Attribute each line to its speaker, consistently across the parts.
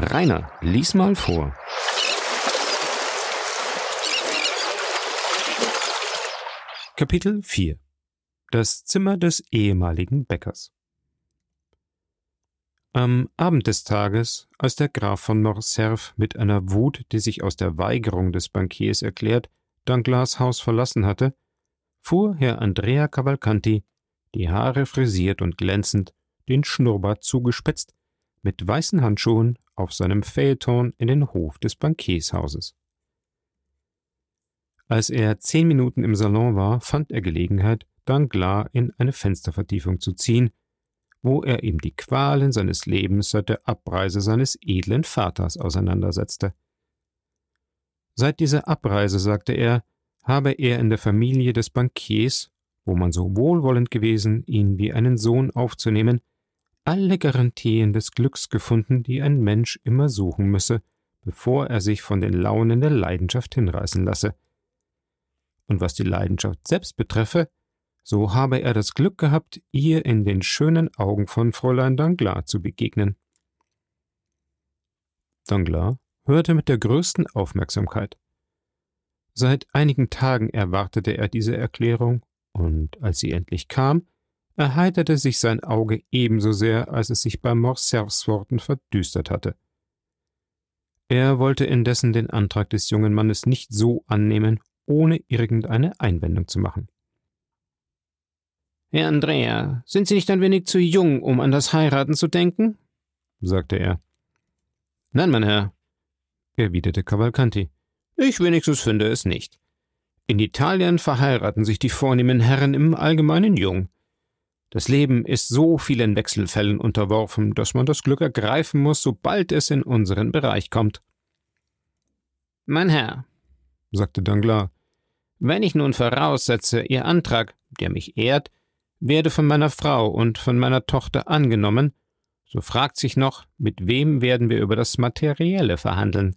Speaker 1: Rainer, lies mal vor. Kapitel 4 Das Zimmer des ehemaligen Bäckers Am Abend des Tages, als der Graf von Morcerf mit einer Wut, die sich aus der Weigerung des Bankiers erklärt, Danglars Haus verlassen hatte, fuhr Herr Andrea Cavalcanti, die Haare frisiert und glänzend, den Schnurrbart zugespitzt, mit weißen Handschuhen auf seinem Phaeton in den Hof des Bankiershauses. Als er zehn Minuten im Salon war, fand er Gelegenheit, Danglars in eine Fenstervertiefung zu ziehen, wo er ihm die Qualen seines Lebens seit der Abreise seines edlen Vaters auseinandersetzte. Seit dieser Abreise, sagte er, habe er in der Familie des Bankiers, wo man so wohlwollend gewesen, ihn wie einen Sohn aufzunehmen, alle Garantien des Glücks gefunden, die ein Mensch immer suchen müsse, bevor er sich von den Launen der Leidenschaft hinreißen lasse. Und was die Leidenschaft selbst betreffe, so habe er das Glück gehabt, ihr in den schönen Augen von Fräulein Danglars zu begegnen. Danglars hörte mit der größten Aufmerksamkeit. Seit einigen Tagen erwartete er diese Erklärung, und als sie endlich kam, erheiterte sich sein Auge ebenso sehr, als es sich bei Morcerfs Worten verdüstert hatte. Er wollte indessen den Antrag des jungen Mannes nicht so annehmen, ohne irgendeine Einwendung zu machen.
Speaker 2: Herr Andrea, sind Sie nicht ein wenig zu jung, um an das Heiraten zu denken? sagte er.
Speaker 1: Nein, mein Herr, erwiderte Cavalcanti. Ich wenigstens finde es nicht. In Italien verheiraten sich die vornehmen Herren im Allgemeinen jung. Das Leben ist so vielen Wechselfällen unterworfen, dass man das Glück ergreifen muss, sobald es in unseren Bereich kommt.
Speaker 2: Mein Herr, sagte Danglars, wenn ich nun voraussetze, Ihr Antrag, der mich ehrt, werde von meiner Frau und von meiner Tochter angenommen, so fragt sich noch, mit wem werden wir über das Materielle verhandeln.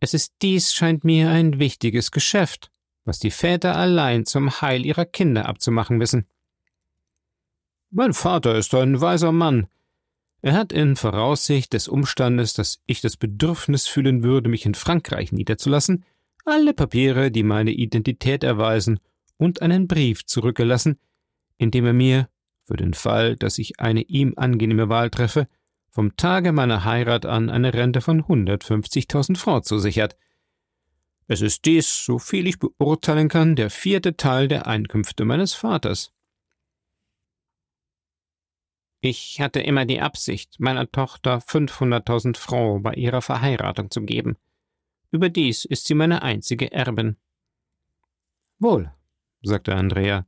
Speaker 2: Es ist dies, scheint mir, ein wichtiges Geschäft, was die Väter allein zum Heil ihrer Kinder abzumachen wissen.
Speaker 1: Mein Vater ist ein weiser Mann. Er hat in Voraussicht des Umstandes, dass ich das Bedürfnis fühlen würde, mich in Frankreich niederzulassen, alle Papiere, die meine Identität erweisen, und einen Brief zurückgelassen, in dem er mir, für den Fall, dass ich eine ihm angenehme Wahl treffe, vom Tage meiner Heirat an eine Rente von 150.000 Francs zusichert. Es ist dies, so viel ich beurteilen kann, der vierte Teil der Einkünfte meines Vaters.
Speaker 2: Ich hatte immer die Absicht, meiner Tochter 500.000 Francs bei ihrer Verheiratung zu geben. Überdies ist sie meine einzige Erbin.
Speaker 1: Wohl, sagte Andrea.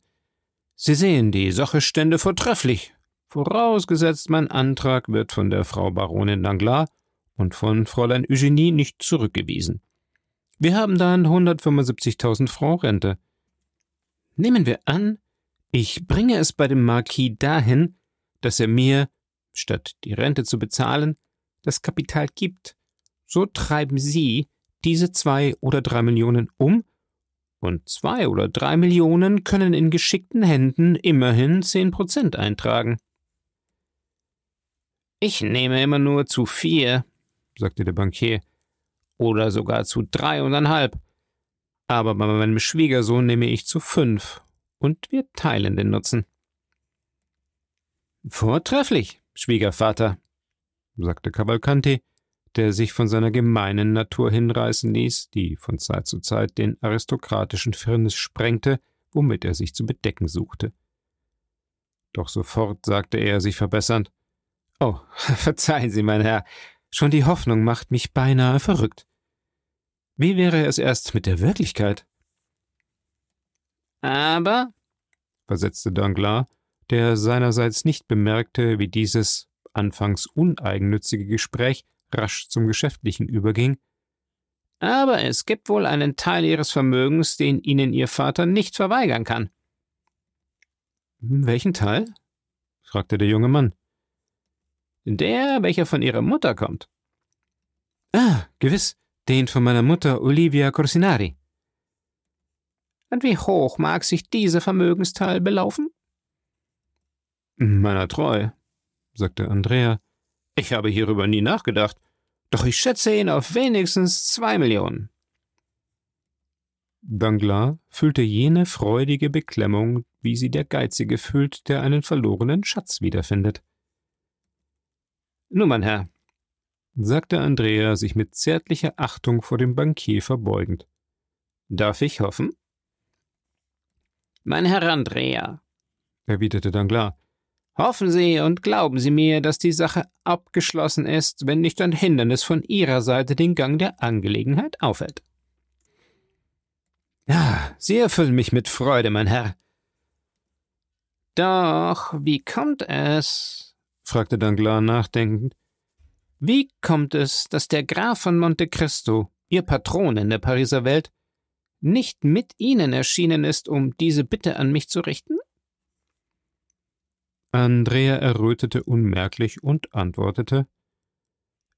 Speaker 1: Sie sehen, die Sache stände vortrefflich, vorausgesetzt mein Antrag wird von der Frau Baronin Danglars und von Fräulein Eugenie nicht zurückgewiesen. Wir haben dann 175.000 Francs Rente. Nehmen wir an, ich bringe es bei dem Marquis dahin, dass er mir, statt die Rente zu bezahlen, das Kapital gibt, so treiben Sie diese zwei oder drei Millionen um, und zwei oder drei Millionen können in geschickten Händen immerhin zehn Prozent eintragen.
Speaker 2: Ich nehme immer nur zu vier, sagte der Bankier, oder sogar zu drei und einhalb. Aber bei meinem Schwiegersohn nehme ich zu fünf, und wir teilen den Nutzen.
Speaker 1: Vortrefflich, Schwiegervater, sagte Cavalcanti, der sich von seiner gemeinen Natur hinreißen ließ, die von Zeit zu Zeit den aristokratischen Firnis sprengte, womit er sich zu bedecken suchte. Doch sofort sagte er, sich verbessernd Oh, verzeihen Sie, mein Herr, schon die Hoffnung macht mich beinahe verrückt. Wie wäre es erst mit der Wirklichkeit?
Speaker 2: Aber, versetzte Danglars, der seinerseits nicht bemerkte, wie dieses anfangs uneigennützige Gespräch rasch zum Geschäftlichen überging. Aber es gibt wohl einen Teil Ihres Vermögens, den Ihnen Ihr Vater nicht verweigern kann.
Speaker 1: Welchen Teil? fragte der junge Mann.
Speaker 2: Der, welcher von Ihrer Mutter kommt.
Speaker 1: Ah, gewiss, den von meiner Mutter Olivia Corsinari.
Speaker 2: Und wie hoch mag sich dieser Vermögensteil belaufen?
Speaker 1: Meiner treu, sagte Andrea. Ich habe hierüber nie nachgedacht.
Speaker 2: doch ich schätze ihn auf wenigstens zwei Millionen.
Speaker 1: Danglars fühlte jene freudige Beklemmung, wie sie der Geizige fühlt, der einen verlorenen Schatz wiederfindet.
Speaker 2: Nun, mein Herr,
Speaker 1: sagte Andrea, sich mit zärtlicher Achtung vor dem Bankier verbeugend.
Speaker 2: Darf ich hoffen? Mein Herr Andrea,
Speaker 1: erwiderte Danglars,
Speaker 2: hoffen Sie und glauben Sie mir, dass die Sache abgeschlossen ist, wenn nicht ein Hindernis von Ihrer Seite den Gang der Angelegenheit aufhält. Ja, Sie erfüllen mich mit Freude, mein Herr. Doch wie kommt es? fragte Danglars nachdenkend. Wie kommt es, dass der Graf von Monte Cristo, Ihr Patron in der Pariser Welt, nicht mit Ihnen erschienen ist, um diese Bitte an mich zu richten?
Speaker 1: Andrea errötete unmerklich und antwortete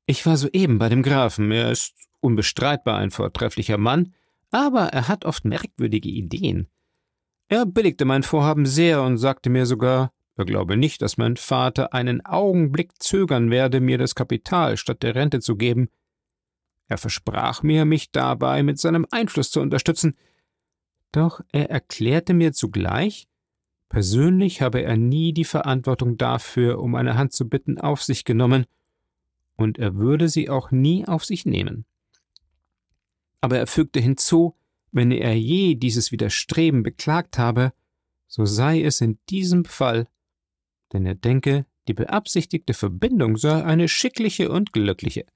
Speaker 1: Ich war soeben bei dem Grafen, er ist unbestreitbar ein vortrefflicher Mann, aber er hat oft merkwürdige Ideen. Er billigte mein Vorhaben sehr und sagte mir sogar, er glaube nicht, dass mein Vater einen Augenblick zögern werde, mir das Kapital statt der Rente zu geben. Er versprach mir, mich dabei mit seinem Einfluss zu unterstützen, doch er erklärte mir zugleich, persönlich habe er nie die Verantwortung dafür, um eine Hand zu bitten, auf sich genommen, und er würde sie auch nie auf sich nehmen. Aber er fügte hinzu, wenn er je dieses Widerstreben beklagt habe, so sei es in diesem Fall, denn er denke, die beabsichtigte Verbindung sei eine schickliche und glückliche.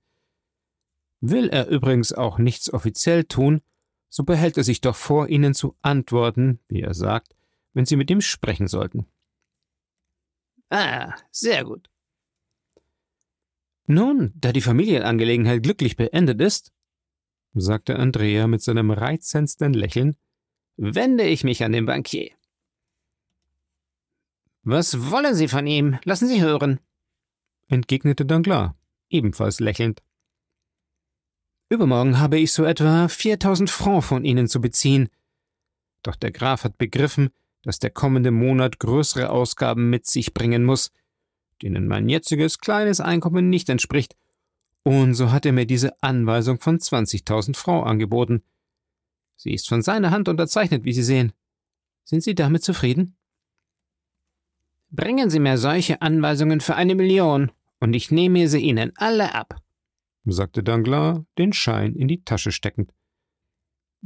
Speaker 1: Will er übrigens auch nichts offiziell tun, so behält er sich doch vor, Ihnen zu antworten, wie er sagt, wenn Sie mit ihm sprechen sollten.
Speaker 2: Ah, sehr gut.
Speaker 1: Nun, da die Familienangelegenheit glücklich beendet ist, sagte Andrea mit seinem reizendsten Lächeln,
Speaker 2: wende ich mich an den Bankier. Was wollen Sie von ihm? Lassen Sie hören,
Speaker 1: entgegnete Danglars, ebenfalls lächelnd.
Speaker 2: Übermorgen habe ich so etwa 4000 Francs von Ihnen zu beziehen. Doch der Graf hat begriffen, dass der kommende Monat größere Ausgaben mit sich bringen muss, denen mein jetziges kleines Einkommen nicht entspricht, und so hat er mir diese Anweisung von 20.000 Francs angeboten. Sie ist von seiner Hand unterzeichnet, wie Sie sehen. Sind Sie damit zufrieden? Bringen Sie mir solche Anweisungen für eine Million, und ich nehme sie Ihnen alle ab
Speaker 1: sagte Danglars, den Schein in die Tasche steckend.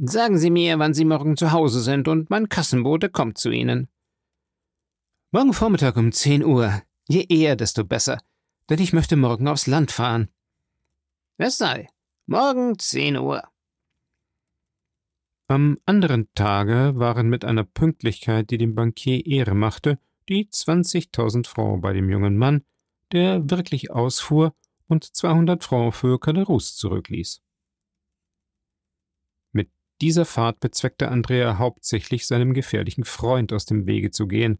Speaker 2: Sagen Sie mir, wann Sie morgen zu Hause sind, und mein Kassenbote kommt zu Ihnen.
Speaker 1: Morgen Vormittag um zehn Uhr. Je eher, desto besser, denn ich möchte morgen aufs Land fahren.
Speaker 2: Es sei. Morgen zehn Uhr.
Speaker 1: Am anderen Tage waren mit einer Pünktlichkeit, die dem Bankier Ehre machte, die 20.000 Francs bei dem jungen Mann, der wirklich ausfuhr und 200 Francs für Caderousse zurückließ. Dieser Fahrt bezweckte Andrea hauptsächlich seinem gefährlichen Freund aus dem Wege zu gehen.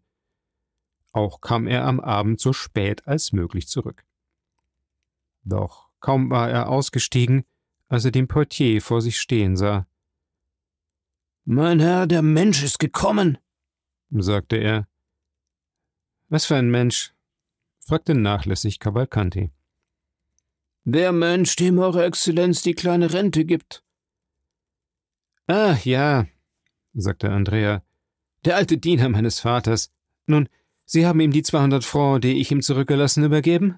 Speaker 1: Auch kam er am Abend so spät als möglich zurück. Doch kaum war er ausgestiegen, als er den Portier vor sich stehen sah.
Speaker 2: Mein Herr, der Mensch ist gekommen,
Speaker 1: sagte er. Was für ein Mensch? fragte nachlässig Cavalcanti.
Speaker 2: Der Mensch, dem Eure Exzellenz die kleine Rente gibt.
Speaker 1: Ah, ja, sagte Andrea, der alte Diener meines Vaters. Nun, Sie haben ihm die zweihundert Francs, die ich ihm zurückgelassen, übergeben?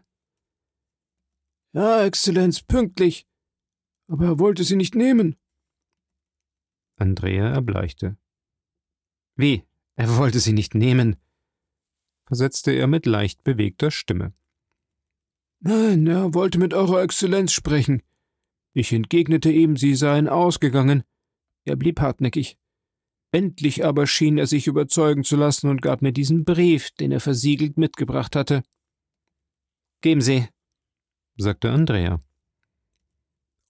Speaker 2: Ja, Exzellenz, pünktlich. Aber er wollte sie nicht nehmen.
Speaker 1: Andrea erbleichte. Wie? Er wollte sie nicht nehmen? versetzte er mit leicht bewegter Stimme.
Speaker 2: Nein, er wollte mit Eurer Exzellenz sprechen. Ich entgegnete ihm, Sie seien ausgegangen. Er blieb hartnäckig. Endlich aber schien er sich überzeugen zu lassen und gab mir diesen Brief, den er versiegelt mitgebracht hatte.
Speaker 1: Geben Sie, sagte Andrea.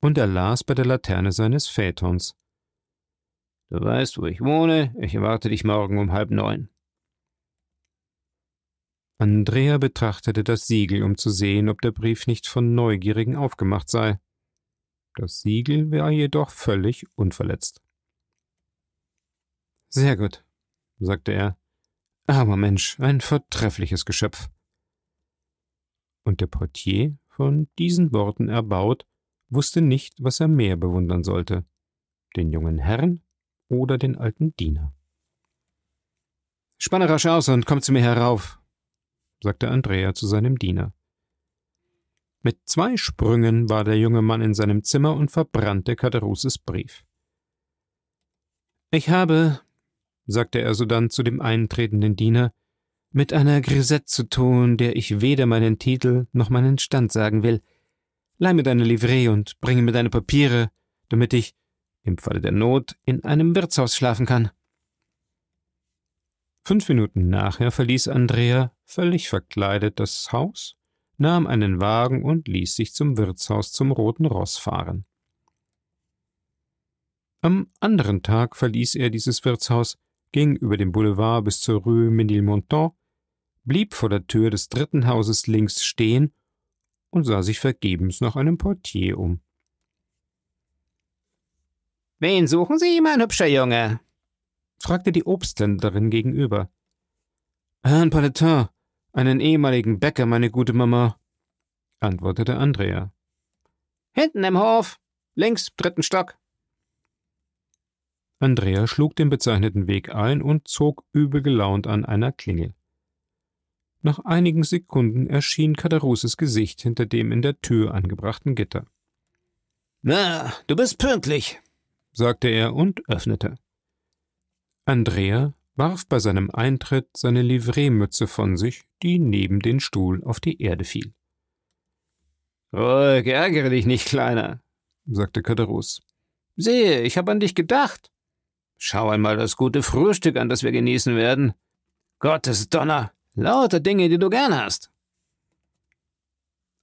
Speaker 1: Und er las bei der Laterne seines Phaetons.
Speaker 2: Du weißt, wo ich wohne, ich erwarte dich morgen um halb neun.
Speaker 1: Andrea betrachtete das Siegel, um zu sehen, ob der Brief nicht von Neugierigen aufgemacht sei. Das Siegel war jedoch völlig unverletzt. Sehr gut, sagte er. Aber Mensch, ein vortreffliches Geschöpf. Und der Portier, von diesen Worten erbaut, wusste nicht, was er mehr bewundern sollte, den jungen Herrn oder den alten Diener.
Speaker 2: Spanne rasch aus und komm zu mir herauf, sagte Andrea zu seinem Diener.
Speaker 1: Mit zwei Sprüngen war der junge Mann in seinem Zimmer und verbrannte Caderouses Brief.
Speaker 2: Ich habe, sagte er sodann zu dem eintretenden Diener, mit einer Grisette zu tun, der ich weder meinen Titel noch meinen Stand sagen will. Leih mir deine Livree und bringe mir deine Papiere, damit ich, im Falle der Not, in einem Wirtshaus schlafen kann.
Speaker 1: Fünf Minuten nachher verließ Andrea, völlig verkleidet, das Haus, nahm einen Wagen und ließ sich zum Wirtshaus zum Roten Ross fahren. Am anderen Tag verließ er dieses Wirtshaus, ging über den Boulevard bis zur Rue Ménilmontant blieb vor der Tür des dritten Hauses links stehen und sah sich vergebens nach einem Portier um.
Speaker 2: Wen suchen Sie, mein hübscher Junge?
Speaker 1: fragte die Obsthändlerin gegenüber.
Speaker 2: Herrn Paletin, einen ehemaligen Bäcker, meine gute Mama, antwortete Andrea. Hinten im Hof, links, dritten Stock.
Speaker 1: Andrea schlug den bezeichneten Weg ein und zog übel gelaunt an einer Klingel. Nach einigen Sekunden erschien Kaderuses Gesicht hinter dem in der Tür angebrachten Gitter.
Speaker 2: Na, du bist pünktlich, sagte er und öffnete.
Speaker 1: Andrea warf bei seinem Eintritt seine Livreemütze von sich, die neben den Stuhl auf die Erde fiel.
Speaker 2: Ruhig, ärgere dich nicht, Kleiner, sagte Kaderus. Sehe, ich habe an dich gedacht. Schau einmal das gute Frühstück an, das wir genießen werden. Gottes Donner, Lauter Dinge, die du gern hast.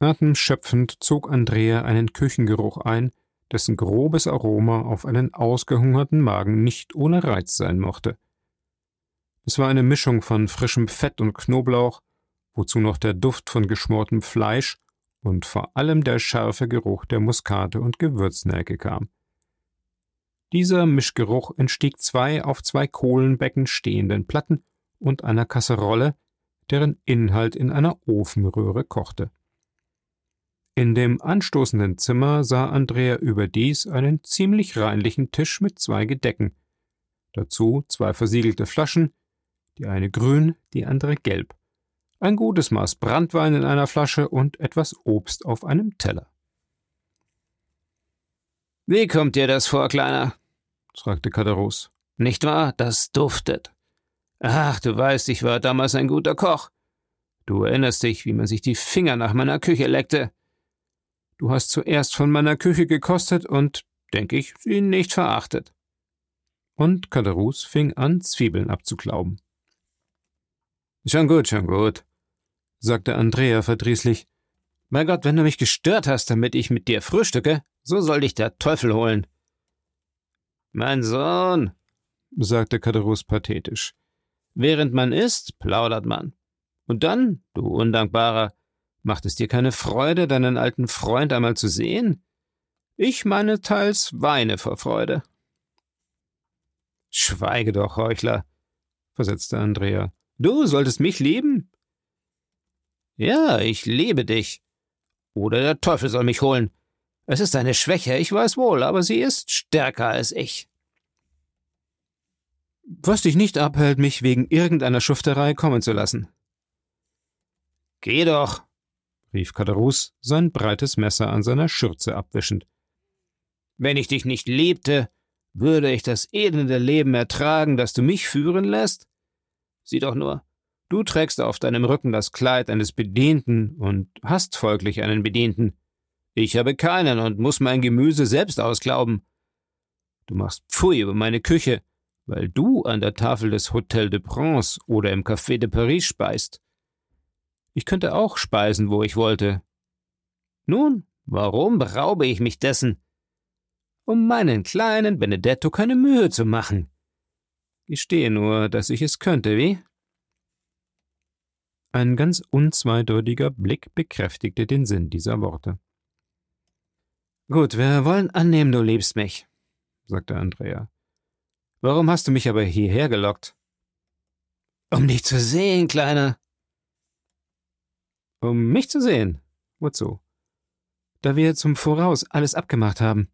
Speaker 1: Atemschöpfend zog Andrea einen Küchengeruch ein, dessen grobes Aroma auf einen ausgehungerten Magen nicht ohne Reiz sein mochte. Es war eine Mischung von frischem Fett und Knoblauch, wozu noch der Duft von geschmortem Fleisch und vor allem der scharfe Geruch der Muskate und Gewürznelke kam. Dieser Mischgeruch entstieg zwei auf zwei Kohlenbecken stehenden Platten und einer Kasserolle, deren Inhalt in einer Ofenröhre kochte. In dem anstoßenden Zimmer sah Andrea überdies einen ziemlich reinlichen Tisch mit zwei Gedecken, dazu zwei versiegelte Flaschen, die eine grün, die andere gelb, ein gutes Maß Brandwein in einer Flasche und etwas Obst auf einem Teller.
Speaker 2: Wie kommt dir das vor, Kleiner? fragte Kaderus. Nicht wahr? Das duftet. Ach, du weißt, ich war damals ein guter Koch. Du erinnerst dich, wie man sich die Finger nach meiner Küche leckte. Du hast zuerst von meiner Küche gekostet und, denke ich, sie nicht verachtet.
Speaker 1: Und Kaderus fing an, Zwiebeln abzuklauben.
Speaker 2: Schon gut, schon gut, sagte Andrea verdrießlich. Mein Gott, wenn du mich gestört hast, damit ich mit dir frühstücke, so soll dich der Teufel holen. Mein Sohn, sagte Kaderus pathetisch, Während man isst, plaudert man. Und dann, du Undankbarer, macht es dir keine Freude, deinen alten Freund einmal zu sehen? Ich meineteils weine vor Freude. Schweige doch, Heuchler, versetzte Andrea. Du solltest mich lieben? Ja, ich liebe dich. Oder der Teufel soll mich holen. Es ist eine Schwäche, ich weiß wohl, aber sie ist stärker als ich
Speaker 1: was dich nicht abhält, mich wegen irgendeiner Schufterei kommen zu lassen.
Speaker 2: Geh doch, rief Kaderus, sein breites Messer an seiner Schürze abwischend. Wenn ich dich nicht liebte, würde ich das elende Leben ertragen, das du mich führen lässt? Sieh doch nur, du trägst auf deinem Rücken das Kleid eines Bedienten und hast folglich einen Bedienten. Ich habe keinen und muss mein Gemüse selbst ausglauben. Du machst Pfui über meine Küche, weil du an der Tafel des Hotel de Prince oder im Café de Paris speist. Ich könnte auch speisen, wo ich wollte. Nun, warum beraube ich mich dessen? Um meinen kleinen Benedetto keine Mühe zu machen. Gestehe nur, dass ich es könnte, wie?
Speaker 1: Ein ganz unzweideutiger Blick bekräftigte den Sinn dieser Worte.
Speaker 2: Gut, wir wollen annehmen, du liebst mich, sagte Andrea. Warum hast du mich aber hierher gelockt? Um dich zu sehen, Kleiner. Um mich zu sehen? Wozu?
Speaker 1: da wir zum Voraus alles abgemacht haben.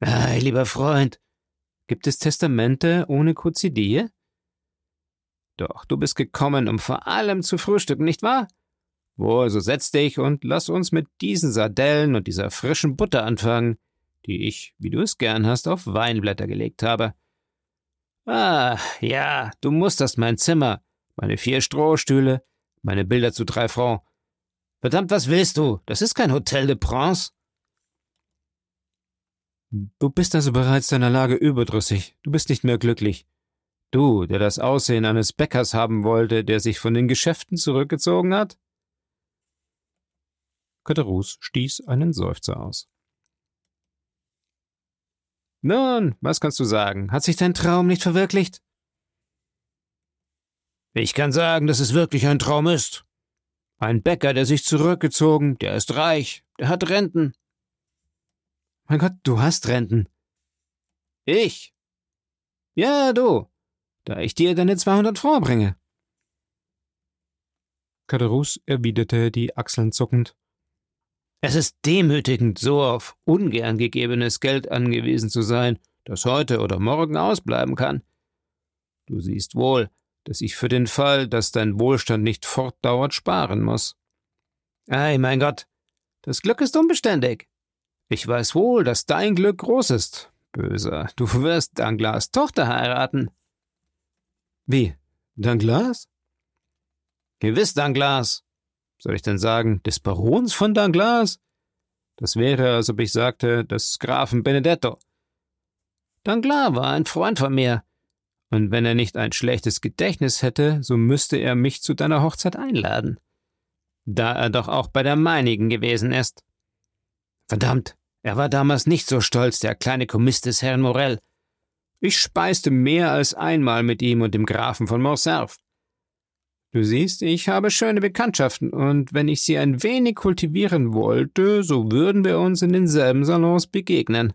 Speaker 2: Ei, lieber Freund, gibt es Testamente ohne Kozidie? Doch, du bist gekommen, um vor allem zu frühstücken, nicht wahr? Wohl, so setz dich und lass uns mit diesen Sardellen und dieser frischen Butter anfangen, die ich, wie du es gern hast, auf Weinblätter gelegt habe. Ah, ja, du musterst mein Zimmer, meine vier Strohstühle, meine Bilder zu drei Francs. Verdammt, was willst du? Das ist kein Hotel de Prince.
Speaker 1: Du bist also bereits deiner Lage überdrüssig. Du bist nicht mehr glücklich. Du, der das Aussehen eines Bäckers haben wollte, der sich von den Geschäften zurückgezogen hat? Katerus stieß einen Seufzer aus.
Speaker 2: Nun, was kannst du sagen? Hat sich dein Traum nicht verwirklicht? Ich kann sagen, dass es wirklich ein Traum ist. Ein Bäcker, der sich zurückgezogen, der ist reich, der hat Renten.
Speaker 1: Mein Gott, du hast Renten.
Speaker 2: Ich? Ja, du, da ich dir deine 200 Francs bringe.
Speaker 1: Kaderus erwiderte die Achseln zuckend.
Speaker 2: Es ist demütigend, so auf ungern gegebenes Geld angewiesen zu sein, das heute oder morgen ausbleiben kann. Du siehst wohl, dass ich für den Fall, dass dein Wohlstand nicht fortdauert, sparen muss. Ei, mein Gott, das Glück ist unbeständig. Ich weiß wohl, dass dein Glück groß ist. Böser, du wirst Danglars Tochter heiraten.
Speaker 1: Wie? Danglars?
Speaker 2: Gewiss Danglars soll ich denn sagen, des Barons von Danglars? Das wäre, als ob ich sagte, des Grafen Benedetto. Danglars war ein Freund von mir, und wenn er nicht ein schlechtes Gedächtnis hätte, so müsste er mich zu deiner Hochzeit einladen. Da er doch auch bei der meinigen gewesen ist. Verdammt, er war damals nicht so stolz, der kleine Kommis des Herrn Morell. Ich speiste mehr als einmal mit ihm und dem Grafen von Morcerf. Du siehst, ich habe schöne Bekanntschaften, und wenn ich sie ein wenig kultivieren wollte, so würden wir uns in denselben Salons begegnen.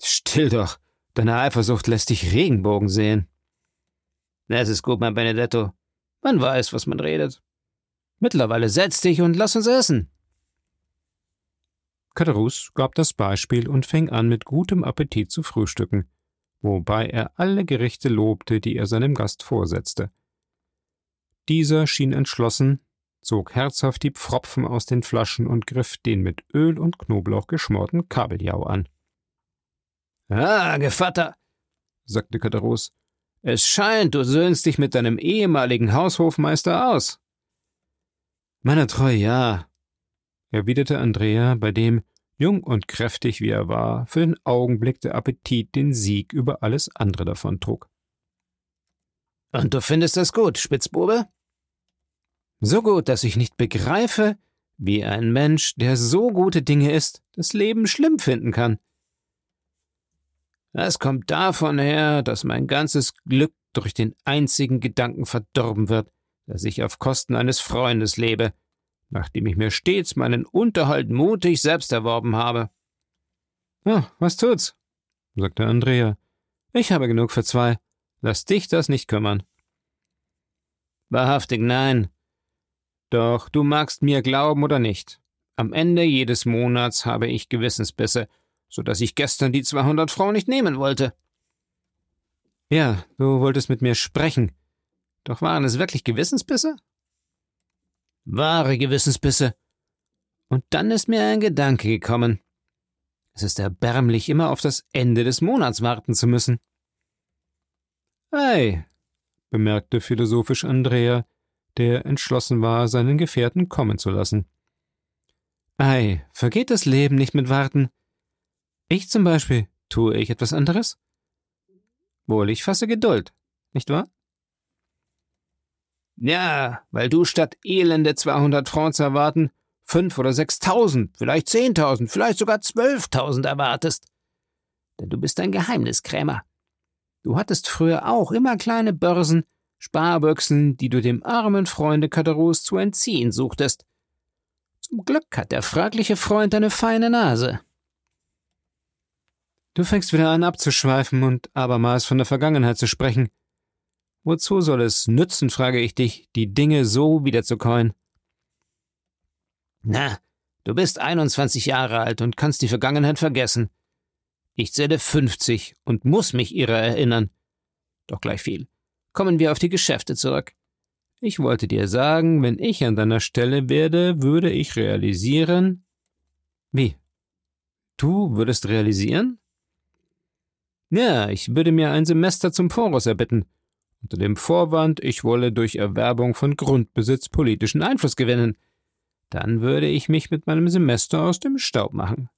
Speaker 2: Still doch, deine Eifersucht lässt dich Regenbogen sehen. Es ist gut, mein Benedetto. Man weiß, was man redet. Mittlerweile setz dich und lass uns essen.
Speaker 1: Katerus gab das Beispiel und fing an, mit gutem Appetit zu frühstücken wobei er alle Gerichte lobte, die er seinem Gast vorsetzte. Dieser schien entschlossen, zog herzhaft die Pfropfen aus den Flaschen und griff den mit Öl und Knoblauch geschmorten Kabeljau an.
Speaker 2: Ah, Gevatter, sagte Katerus, es scheint, du söhnst dich mit deinem ehemaligen Haushofmeister aus.
Speaker 1: Meiner Treue, ja, erwiderte Andrea, bei dem, jung und kräftig wie er war, für den Augenblick der Appetit den Sieg über alles andere davontrug.
Speaker 2: Und du findest das gut, Spitzbube? So gut, dass ich nicht begreife, wie ein Mensch, der so gute Dinge ist, das Leben schlimm finden kann. Das kommt davon her, dass mein ganzes Glück durch den einzigen Gedanken verdorben wird, dass ich auf Kosten eines Freundes lebe, nachdem ich mir stets meinen Unterhalt mutig selbst erworben habe.
Speaker 1: Oh, was tut's? sagte Andrea. Ich habe genug für zwei. Lass dich das nicht kümmern.
Speaker 2: Wahrhaftig nein. Doch du magst mir glauben oder nicht. Am Ende jedes Monats habe ich Gewissensbisse, so dass ich gestern die 200 Frau nicht nehmen wollte.
Speaker 1: Ja, du wolltest mit mir sprechen.
Speaker 2: Doch waren es wirklich Gewissensbisse? Wahre Gewissensbisse. Und dann ist mir ein Gedanke gekommen. Es ist erbärmlich, immer auf das Ende des Monats warten zu müssen.
Speaker 1: Ei, bemerkte philosophisch Andrea, der entschlossen war, seinen Gefährten kommen zu lassen. Ei, vergeht das Leben nicht mit Warten? Ich zum Beispiel, tue ich etwas anderes? Wohl, ich fasse Geduld, nicht wahr?
Speaker 2: Ja, weil du statt elende 200 Francs erwarten, fünf oder sechstausend, vielleicht zehntausend, vielleicht sogar zwölftausend erwartest. Denn du bist ein Geheimniskrämer. Du hattest früher auch immer kleine Börsen, Sparbüchsen, die du dem armen Freunde Katerus zu entziehen suchtest. Zum Glück hat der fragliche Freund eine feine Nase.
Speaker 1: Du fängst wieder an abzuschweifen und abermals von der Vergangenheit zu sprechen. Wozu soll es nützen, frage ich dich, die Dinge so wiederzukäuen?
Speaker 2: Na, du bist 21 Jahre alt und kannst die Vergangenheit vergessen. Ich zähle 50 und muss mich ihrer erinnern. Doch gleich viel. Kommen wir auf die Geschäfte zurück. Ich wollte dir sagen, wenn ich an deiner Stelle werde, würde ich realisieren. Wie? Du würdest realisieren? Ja, ich würde mir ein Semester zum Voraus erbitten, unter dem Vorwand, ich wolle durch Erwerbung von Grundbesitz politischen Einfluss gewinnen. Dann würde ich mich mit meinem Semester aus dem Staub machen.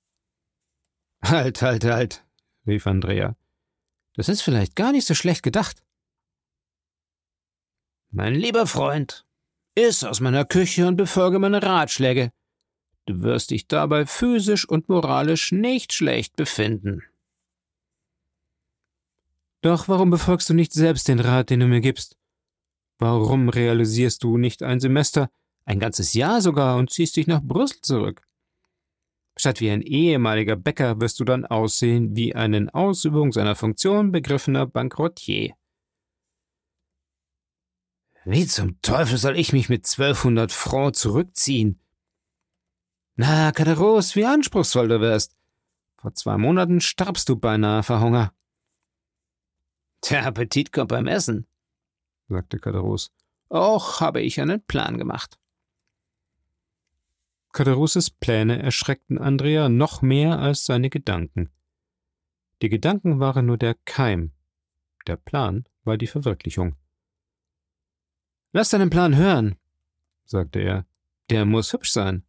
Speaker 2: Halt, halt, halt, rief Andrea. Das ist vielleicht gar nicht so schlecht gedacht. Mein lieber Freund, iss aus meiner Küche und befolge meine Ratschläge. Du wirst dich dabei physisch und moralisch nicht schlecht befinden. Doch warum befolgst du nicht selbst den Rat, den du mir gibst? Warum realisierst du nicht ein Semester, ein ganzes Jahr sogar, und ziehst dich nach Brüssel zurück? Statt wie ein ehemaliger Bäcker wirst du dann aussehen wie ein in Ausübung seiner Funktion begriffener Bankrottier. Wie zum Teufel soll ich mich mit 1200 Francs zurückziehen? Na, Kaderos, wie anspruchsvoll du wirst. Vor zwei Monaten starbst du beinahe vor Hunger. Der Appetit kommt beim Essen, sagte Kaderos. Auch habe ich einen Plan gemacht.
Speaker 1: Kaderoses Pläne erschreckten Andrea noch mehr als seine Gedanken. Die Gedanken waren nur der Keim, der Plan war die Verwirklichung.
Speaker 2: Lass deinen Plan hören, sagte er. Der muss hübsch sein.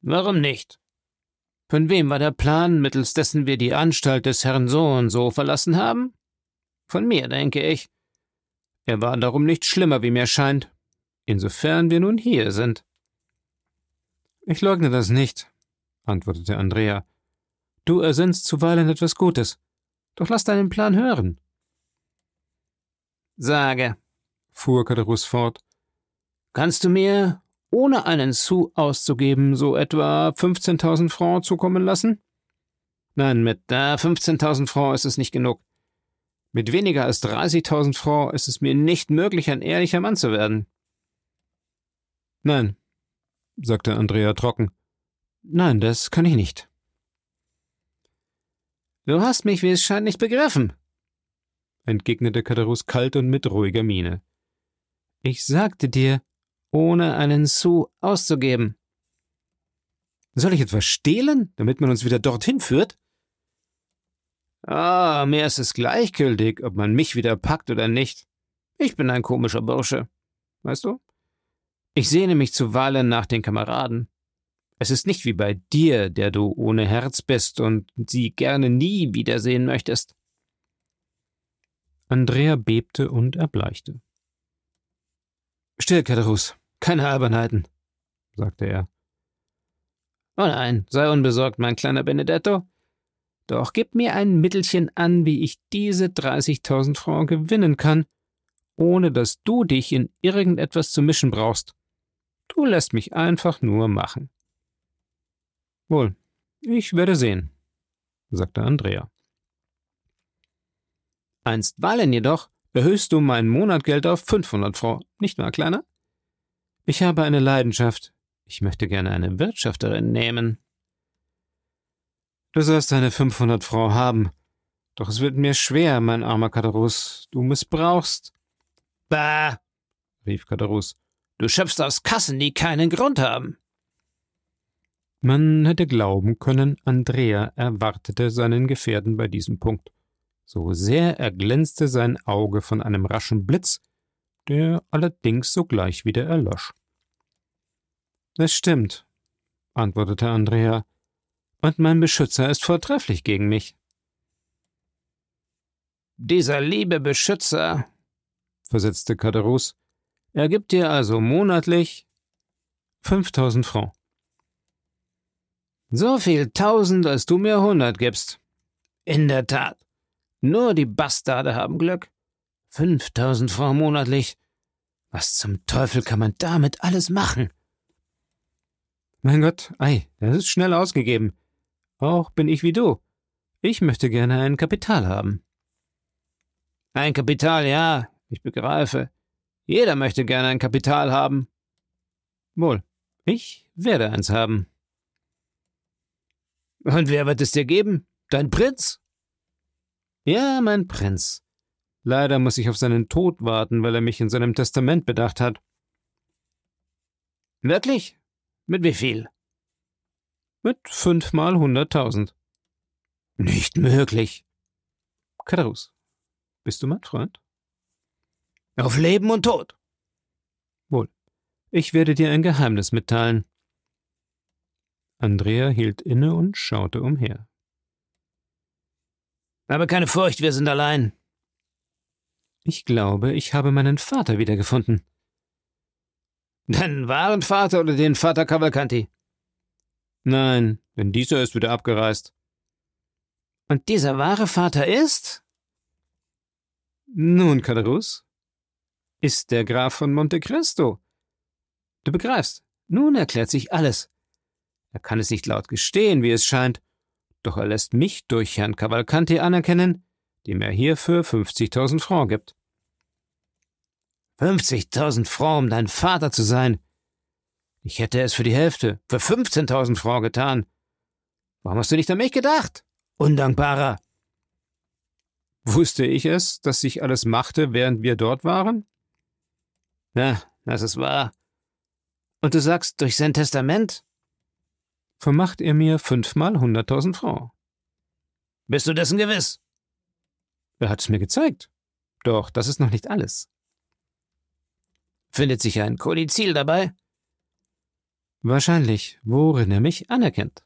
Speaker 2: Warum nicht? Von wem war der Plan, mittels dessen wir die Anstalt des Herrn so und so verlassen haben? Von mir, denke ich. Er war darum nicht schlimmer, wie mir scheint, insofern wir nun hier sind.
Speaker 1: Ich leugne das nicht, antwortete Andrea. Du ersinnst zuweilen etwas Gutes. Doch lass deinen Plan hören.
Speaker 2: Sage,
Speaker 1: fuhr Kaderus fort,
Speaker 2: kannst du mir, ohne einen Sou auszugeben, so etwa 15.000 Francs zukommen lassen? Nein, mit äh, 15.000 Francs ist es nicht genug. Mit weniger als 30.000 Francs ist es mir nicht möglich, ein ehrlicher Mann zu werden.
Speaker 1: Nein, sagte Andrea trocken. Nein, das kann ich nicht.
Speaker 2: Du hast mich, wie es scheint, nicht begriffen,
Speaker 1: entgegnete Katerus kalt und mit ruhiger Miene. Ich sagte dir, ohne einen Sou auszugeben. Soll ich etwas stehlen, damit man uns wieder dorthin führt? Ah, mir ist es gleichgültig, ob man mich wieder packt oder nicht. Ich bin ein komischer Bursche. Weißt du? Ich sehne mich zuweilen nach den Kameraden. Es ist nicht wie bei dir, der du ohne Herz bist und sie gerne nie wiedersehen möchtest. Andrea bebte und erbleichte.
Speaker 2: Still, Katerus, keine Albernheiten, sagte er. Oh nein, sei unbesorgt, mein kleiner Benedetto. Doch gib mir ein Mittelchen an, wie ich diese 30.000 Francs gewinnen kann, ohne dass du dich in irgendetwas zu mischen brauchst. Du lässt mich einfach nur machen. Wohl, ich werde sehen, sagte Andrea. Einstweilen jedoch erhöhst du mein Monatgeld auf 500 Francs, nicht wahr, Kleiner? Ich habe eine Leidenschaft. Ich möchte gerne eine Wirtschafterin nehmen.
Speaker 1: Du sollst deine 500 Francs haben. Doch es wird mir schwer, mein armer Katerus. Du missbrauchst.
Speaker 2: Bah, rief Katerus. Du schöpfst aus Kassen, die keinen Grund haben.
Speaker 1: Man hätte glauben können, Andrea erwartete seinen Gefährten bei diesem Punkt so sehr erglänzte sein Auge von einem raschen Blitz, der allerdings sogleich wieder erlosch. Es stimmt, antwortete Andrea, und mein Beschützer ist vortrefflich gegen mich.
Speaker 2: Dieser liebe Beschützer, versetzte Kaderus, er gibt dir also monatlich fünftausend Francs. So viel tausend, als du mir hundert gibst. In der Tat. Nur die Bastarde haben Glück. Fünftausend Francs monatlich. Was zum Teufel kann man damit alles machen?
Speaker 1: Mein Gott, ei, das ist schnell ausgegeben. Auch bin ich wie du. Ich möchte gerne ein Kapital haben.
Speaker 2: Ein Kapital, ja, ich begreife. Jeder möchte gerne ein Kapital haben. Wohl, Ich werde eins haben. Und wer wird es dir geben? Dein Prinz? Ja, mein Prinz. Leider muss ich auf seinen Tod warten, weil er mich in seinem Testament bedacht hat. Wirklich? Mit wie viel? Mit fünfmal hunderttausend. Nicht möglich. Kadarus, bist du mein Freund? Auf Leben und Tod. Wohl. Ich werde dir ein Geheimnis mitteilen. Andrea hielt inne und schaute umher. Aber keine Furcht, wir sind allein. Ich glaube, ich habe meinen Vater wiedergefunden. Deinen wahren Vater oder den Vater Cavalcanti? Nein, denn dieser ist wieder abgereist. Und dieser wahre Vater ist? Nun, Cadarus, ist der Graf von Monte Cristo. Du begreifst, nun erklärt sich alles. Er kann es nicht laut gestehen, wie es scheint, doch er lässt mich durch Herrn Cavalcanti anerkennen, dem er hierfür 50.000 Francs gibt. 50.000 Francs, um dein Vater zu sein. Ich hätte es für die Hälfte, für 15.000 Francs getan. Warum hast du nicht an mich gedacht? Undankbarer. Wusste ich es, dass sich alles machte, während wir dort waren? Ja, das ist wahr. Und du sagst, durch sein Testament? Vermacht er mir fünfmal hunderttausend Francs. Bist du dessen gewiss? Er hat es mir gezeigt. Doch das ist noch nicht alles. Findet sich ein Kodizil dabei? Wahrscheinlich, worin er mich anerkennt.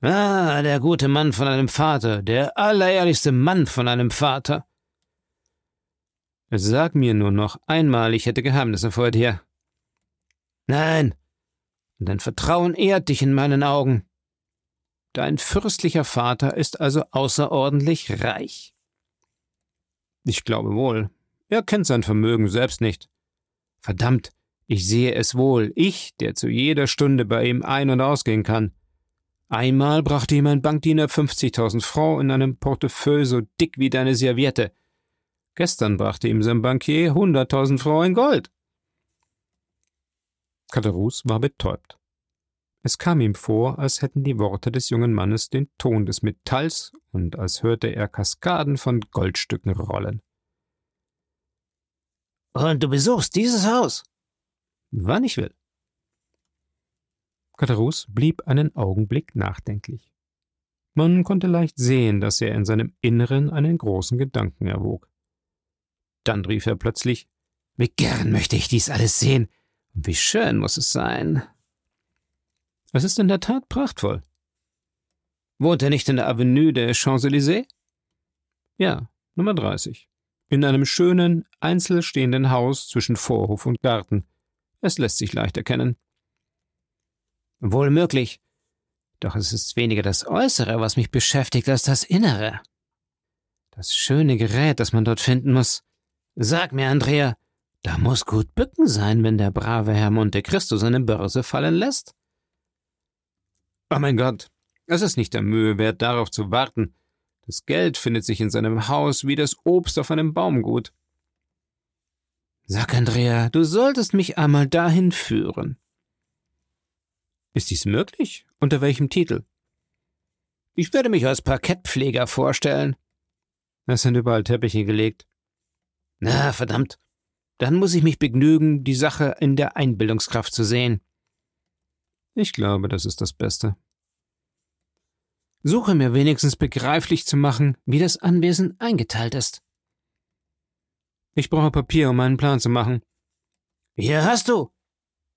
Speaker 2: Ah, der gute Mann von einem Vater, der allerehrlichste Mann von einem Vater. Sag mir nur noch einmal, ich hätte Geheimnisse vor dir. Nein, dein Vertrauen ehrt dich in meinen Augen. Dein fürstlicher Vater ist also außerordentlich reich. Ich glaube wohl, er kennt sein Vermögen selbst nicht. Verdammt, ich sehe es wohl, ich, der zu jeder Stunde bei ihm ein- und ausgehen kann. Einmal brachte ihm ein Bankdiener 50.000 Francs in einem Portefeuille so dick wie deine Serviette. Gestern brachte ihm sein Bankier 100.000 Francs in Gold. Katerus war betäubt. Es kam ihm vor, als hätten die Worte des jungen Mannes den Ton des Metalls und als hörte er Kaskaden von Goldstücken rollen. Und du besuchst dieses Haus? Wann ich will. Katarus blieb einen Augenblick nachdenklich. Man konnte leicht sehen, dass er in seinem Inneren einen großen Gedanken erwog. Dann rief er plötzlich Wie gern möchte ich dies alles sehen, und wie schön muss es sein. Es ist in der Tat prachtvoll. Wohnt er nicht in der Avenue des Champs-Élysées? Ja, Nummer 30 in einem schönen, einzeln stehenden Haus zwischen Vorhof und Garten. Es lässt sich leicht erkennen. Wohl möglich. Doch es ist weniger das Äußere, was mich beschäftigt, als das Innere. Das schöne Gerät, das man dort finden muss. Sag mir, Andrea, da muss gut Bücken sein, wenn der brave Herr Monte Cristo seine Börse fallen lässt. Oh mein Gott, es ist nicht der Mühe wert, darauf zu warten, das Geld findet sich in seinem Haus wie das Obst auf einem Baumgut. Sag, Andrea, du solltest mich einmal dahin führen. Ist dies möglich? Unter welchem Titel? Ich werde mich als Parkettpfleger vorstellen. Es sind überall Teppiche gelegt. Na, verdammt. Dann muss ich mich begnügen, die Sache in der Einbildungskraft zu sehen. Ich glaube, das ist das Beste. Suche mir wenigstens begreiflich zu machen, wie das Anwesen eingeteilt ist. Ich brauche Papier, um einen Plan zu machen. Hier hast du,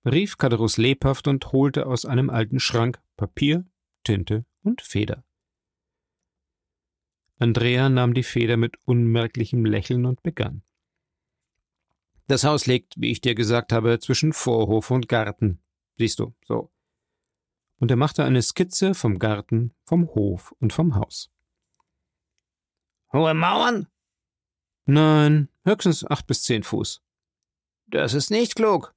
Speaker 2: rief Kaderus lebhaft und holte aus einem alten Schrank Papier, Tinte und Feder. Andrea nahm die Feder mit unmerklichem Lächeln und begann. Das Haus liegt, wie ich dir gesagt habe, zwischen Vorhof und Garten. Siehst du, so und er machte eine Skizze vom Garten, vom Hof und vom Haus. Hohe Mauern? Nein, höchstens acht bis zehn Fuß. Das ist nicht klug.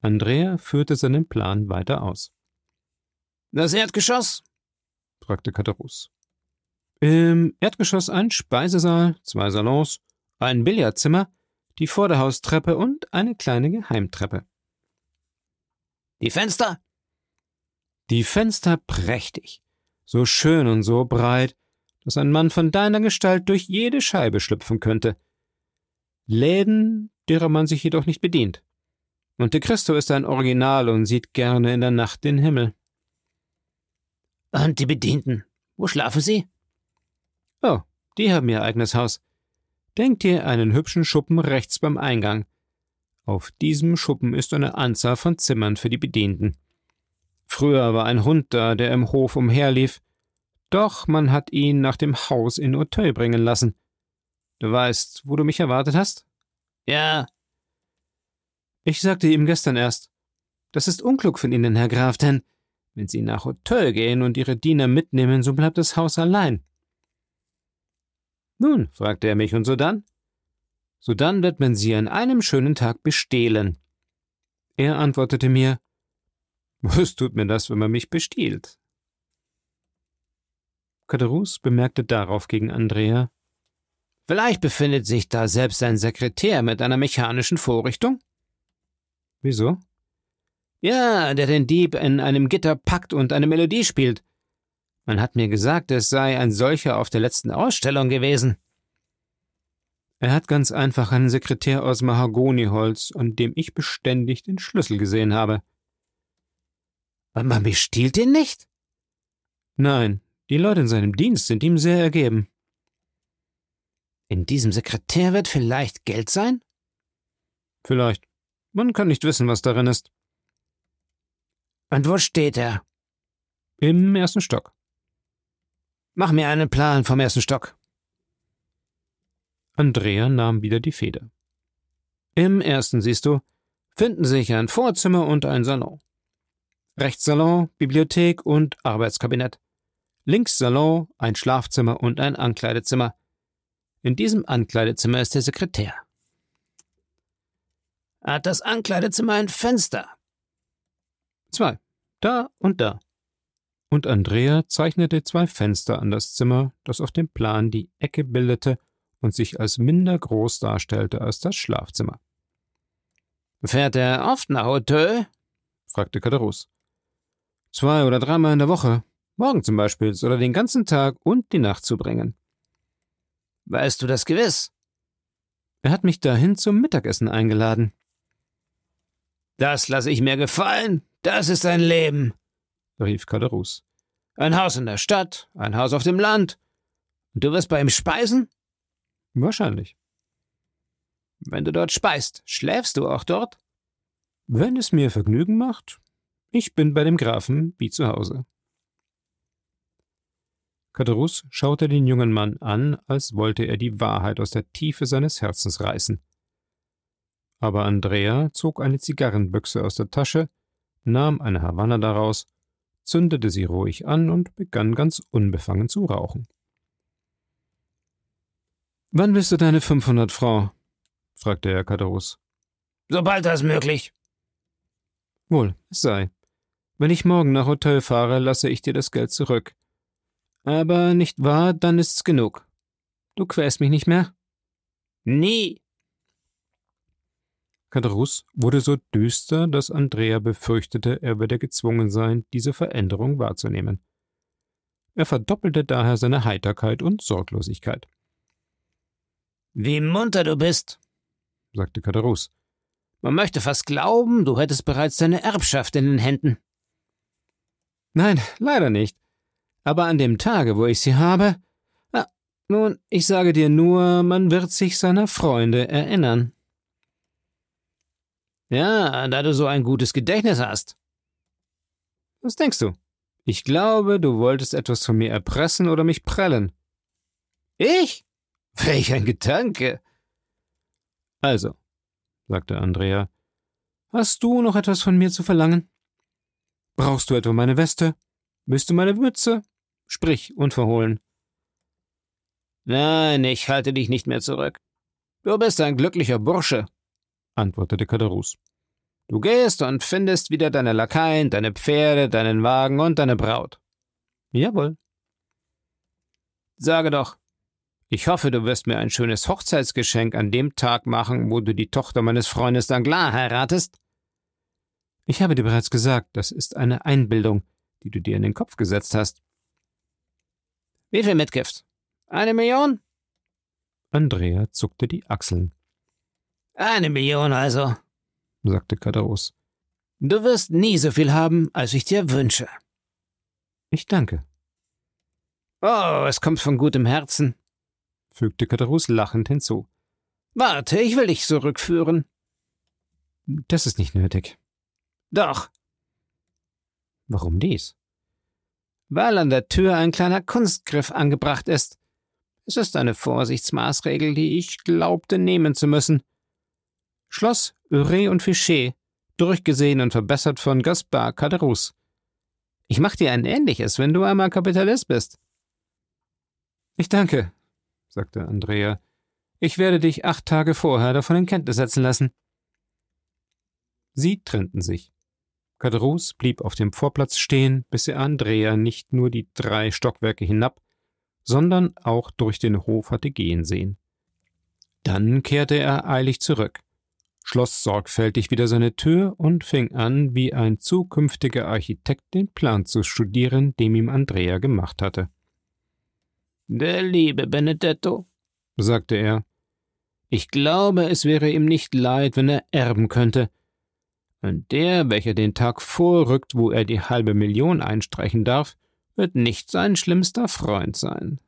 Speaker 2: Andrea führte seinen Plan weiter aus. Das Erdgeschoss? fragte Katerus. Im Erdgeschoss ein Speisesaal, zwei Salons, ein Billardzimmer, die Vorderhaustreppe und eine kleine Geheimtreppe. Die Fenster?
Speaker 1: Die Fenster prächtig, so schön und so breit, dass ein Mann von deiner Gestalt durch jede Scheibe schlüpfen könnte. Läden, derer man sich jedoch nicht bedient. Monte Cristo ist ein Original und sieht gerne in der Nacht den Himmel.
Speaker 2: Und die Bedienten, wo schlafen sie?
Speaker 1: Oh, die haben ihr eigenes Haus. Denkt dir einen hübschen Schuppen rechts beim Eingang. Auf diesem Schuppen ist eine Anzahl von Zimmern für die Bedienten. Früher war ein Hund da, der im Hof umherlief, doch man hat ihn nach dem Haus in Auteuil bringen lassen. Du weißt, wo du mich erwartet hast?
Speaker 2: Ja.
Speaker 1: Ich sagte ihm gestern erst. Das ist unklug von Ihnen, Herr Graf, denn wenn Sie nach Auteuil gehen und Ihre Diener mitnehmen, so bleibt das Haus allein. Nun, fragte er mich, und so dann? Sodann wird man sie an einem schönen Tag bestehlen. Er antwortete mir, was tut mir das, wenn man mich bestiehlt? Caderousse bemerkte darauf gegen Andrea,
Speaker 2: Vielleicht befindet sich da selbst ein Sekretär mit einer mechanischen Vorrichtung?
Speaker 1: Wieso?
Speaker 2: Ja, der den Dieb in einem Gitter packt und eine Melodie spielt. Man hat mir gesagt, es sei ein solcher auf der letzten Ausstellung gewesen.
Speaker 1: Er hat ganz einfach einen Sekretär aus Mahagoniholz, an dem ich beständig den Schlüssel gesehen habe.
Speaker 2: Aber man bestiehlt ihn nicht?
Speaker 1: Nein, die Leute in seinem Dienst sind ihm sehr ergeben.
Speaker 2: In diesem Sekretär wird vielleicht Geld sein?
Speaker 1: Vielleicht. Man kann nicht wissen, was darin ist.
Speaker 2: Und wo steht er?
Speaker 1: Im ersten Stock.
Speaker 2: Mach mir einen Plan vom ersten Stock.
Speaker 1: Andrea nahm wieder die Feder. Im ersten, siehst du, finden sich ein Vorzimmer und ein Salon. Rechts Salon, Bibliothek und Arbeitskabinett. Links Salon, ein Schlafzimmer und ein Ankleidezimmer. In diesem Ankleidezimmer ist der Sekretär.
Speaker 2: Hat das Ankleidezimmer ein Fenster?
Speaker 1: Zwei. Da und da. Und Andrea zeichnete zwei Fenster an das Zimmer, das auf dem Plan die Ecke bildete und sich als minder groß darstellte als das Schlafzimmer.
Speaker 2: Fährt er oft nach Hotel?
Speaker 1: fragte Caderousse. Zwei oder dreimal in der Woche. Morgen zum Beispiel soll er den ganzen Tag und die Nacht zubringen.
Speaker 2: Weißt du das gewiss?
Speaker 1: Er hat mich dahin zum Mittagessen eingeladen.
Speaker 2: Das lasse ich mir gefallen. Das ist ein Leben, rief Caderousse. Ein Haus in der Stadt, ein Haus auf dem Land. Und du wirst bei ihm speisen?
Speaker 1: Wahrscheinlich.
Speaker 2: Wenn du dort speist, schläfst du auch dort?
Speaker 1: Wenn es mir Vergnügen macht. Ich bin bei dem Grafen wie zu Hause. Caderousse schaute den jungen Mann an, als wollte er die Wahrheit aus der Tiefe seines Herzens reißen. Aber Andrea zog eine Zigarrenbüchse aus der Tasche, nahm eine Havanna daraus, zündete sie ruhig an und begann ganz unbefangen zu rauchen. Wann willst du deine 500 Francs? fragte Herr Caderousse.
Speaker 2: Sobald das möglich.
Speaker 1: Wohl, es sei. Wenn ich morgen nach Hotel fahre, lasse ich dir das Geld zurück. Aber nicht wahr, dann ist's genug. Du quälst mich nicht mehr?
Speaker 2: Nie.
Speaker 1: Caderousse wurde so düster, dass Andrea befürchtete, er würde gezwungen sein, diese Veränderung wahrzunehmen. Er verdoppelte daher seine Heiterkeit und Sorglosigkeit.
Speaker 2: Wie munter du bist, sagte Caderousse. Man möchte fast glauben, du hättest bereits deine Erbschaft in den Händen.
Speaker 1: Nein, leider nicht. Aber an dem Tage, wo ich sie habe. Ah, nun, ich sage dir nur, man wird sich seiner Freunde erinnern.
Speaker 2: Ja, da du so ein gutes Gedächtnis hast.
Speaker 1: Was denkst du? Ich glaube, du wolltest etwas von mir erpressen oder mich prellen.
Speaker 2: Ich? Welch ein Gedanke.
Speaker 1: Also, sagte Andrea, hast du noch etwas von mir zu verlangen? Brauchst du etwa meine Weste? Willst du meine Mütze? Sprich unverhohlen.
Speaker 2: Nein, ich halte dich nicht mehr zurück. Du bist ein glücklicher Bursche, antwortete Caderousse. Du gehst und findest wieder deine Lakaien, deine Pferde, deinen Wagen und deine Braut.
Speaker 1: Jawohl.
Speaker 2: Sage doch, ich hoffe, du wirst mir ein schönes Hochzeitsgeschenk an dem Tag machen, wo du die Tochter meines Freundes Danglars heiratest.
Speaker 1: Ich habe dir bereits gesagt, das ist eine Einbildung, die du dir in den Kopf gesetzt hast.
Speaker 2: Wie viel Mitgift? Eine Million?
Speaker 1: Andrea zuckte die Achseln.
Speaker 2: Eine Million also,
Speaker 1: sagte Kadros.
Speaker 2: Du wirst nie so viel haben, als ich dir wünsche.
Speaker 1: Ich danke.
Speaker 2: Oh, es kommt von gutem Herzen,
Speaker 1: fügte Kadros lachend hinzu.
Speaker 2: Warte, ich will dich zurückführen.
Speaker 1: Das ist nicht nötig.
Speaker 2: Doch.
Speaker 1: Warum dies?
Speaker 2: Weil an der Tür ein kleiner Kunstgriff angebracht ist. Es ist eine Vorsichtsmaßregel, die ich glaubte nehmen zu müssen. Schloss Uré und Fichet, durchgesehen und verbessert von Gaspard Caderousse. Ich mach dir ein ähnliches, wenn du einmal Kapitalist bist.
Speaker 1: Ich danke, sagte Andrea. Ich werde dich acht Tage vorher davon in Kenntnis setzen lassen. Sie trennten sich. Caderousse blieb auf dem Vorplatz stehen, bis er Andrea nicht nur die drei Stockwerke hinab, sondern auch durch den Hof hatte gehen sehen. Dann kehrte er eilig zurück, schloss sorgfältig wieder seine Tür und fing an, wie ein zukünftiger Architekt den Plan zu studieren, den ihm Andrea gemacht hatte.
Speaker 2: Der liebe Benedetto,
Speaker 1: sagte er,
Speaker 2: ich glaube, es wäre ihm nicht leid, wenn er erben könnte. Und der, welcher den Tag vorrückt, wo er die halbe Million einstreichen darf, wird nicht sein schlimmster Freund sein.